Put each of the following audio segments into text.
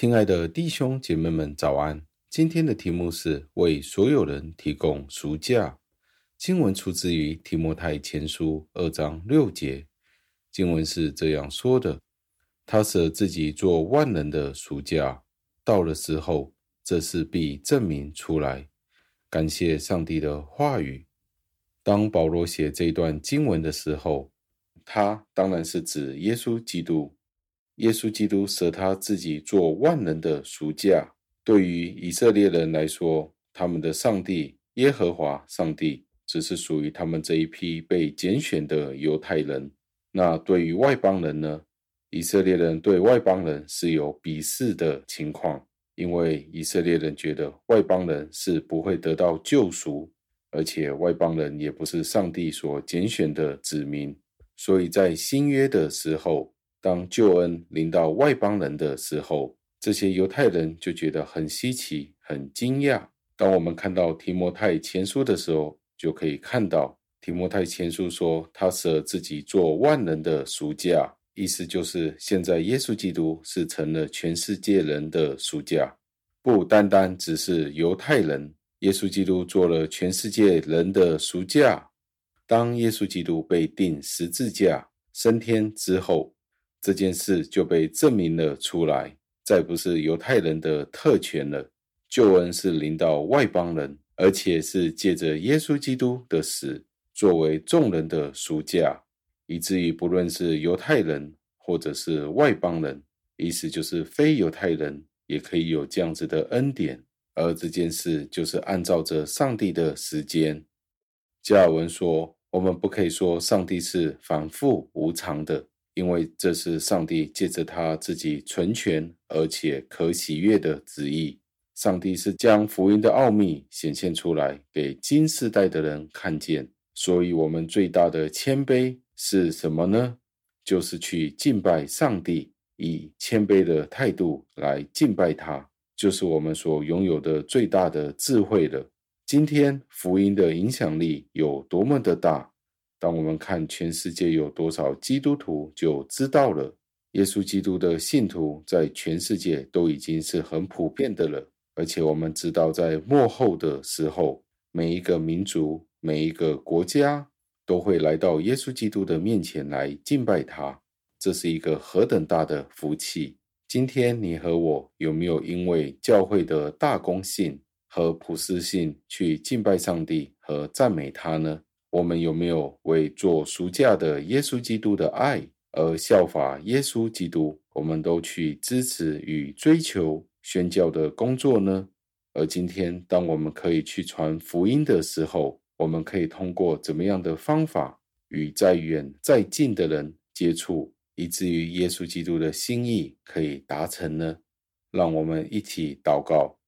亲爱的弟兄姐妹们，早安！今天的题目是为所有人提供赎价。经文出自于提摩太前书二章六节。经文是这样说的：“他舍自己做万人的赎价，到了时候，这事必证明出来。”感谢上帝的话语。当保罗写这段经文的时候，他当然是指耶稣基督。耶稣基督舍他自己做万能的赎价。对于以色列人来说，他们的上帝耶和华上帝只是属于他们这一批被拣选的犹太人。那对于外邦人呢？以色列人对外邦人是有鄙视的情况，因为以色列人觉得外邦人是不会得到救赎，而且外邦人也不是上帝所拣选的子民。所以在新约的时候，当救恩临到外邦人的时候，这些犹太人就觉得很稀奇、很惊讶。当我们看到提摩太前书的时候，就可以看到提摩太前书说他舍自己做万人的赎价，意思就是现在耶稣基督是成了全世界人的赎价，不单单只是犹太人，耶稣基督做了全世界人的赎价。当耶稣基督被钉十字架、升天之后，这件事就被证明了出来，再不是犹太人的特权了。救恩是临到外邦人，而且是借着耶稣基督的死，作为众人的赎价，以至于不论是犹太人或者是外邦人，意思就是非犹太人也可以有这样子的恩典。而这件事就是按照着上帝的时间。加尔文说：“我们不可以说上帝是反复无常的。”因为这是上帝借着他自己纯全而且可喜悦的旨意。上帝是将福音的奥秘显现出来给今世代的人看见。所以，我们最大的谦卑是什么呢？就是去敬拜上帝，以谦卑的态度来敬拜他，就是我们所拥有的最大的智慧了。今天福音的影响力有多么的大？当我们看全世界有多少基督徒，就知道了。耶稣基督的信徒在全世界都已经是很普遍的了。而且我们知道，在幕后的时候，每一个民族、每一个国家都会来到耶稣基督的面前来敬拜他。这是一个何等大的福气！今天你和我有没有因为教会的大公信和普世性去敬拜上帝和赞美他呢？我们有没有为做赎价的耶稣基督的爱而效法耶稣基督？我们都去支持与追求宣教的工作呢？而今天，当我们可以去传福音的时候，我们可以通过怎么样的方法与再远再近的人接触，以至于耶稣基督的心意可以达成呢？让我们一起祷告，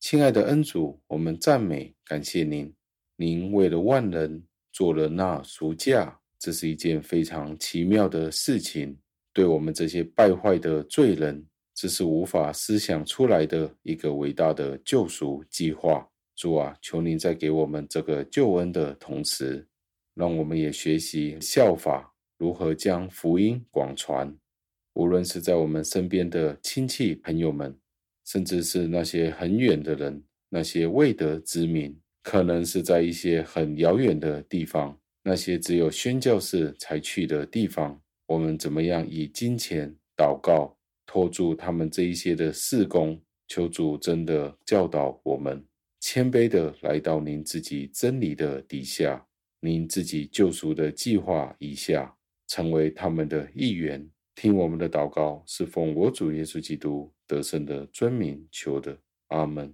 亲爱的恩主，我们赞美感谢您，您为了万人。做了那赎价，这是一件非常奇妙的事情。对我们这些败坏的罪人，这是无法思想出来的一个伟大的救赎计划。主啊，求您在给我们这个救恩的同时，让我们也学习效法如何将福音广传。无论是在我们身边的亲戚朋友们，甚至是那些很远的人，那些未得之民。可能是在一些很遥远的地方，那些只有宣教士才去的地方，我们怎么样以金钱祷告托住他们这一些的事工，求主真的教导我们，谦卑的来到您自己真理的底下，您自己救赎的计划以下，成为他们的一员。听我们的祷告，是奉我主耶稣基督得胜的尊名求的，阿门。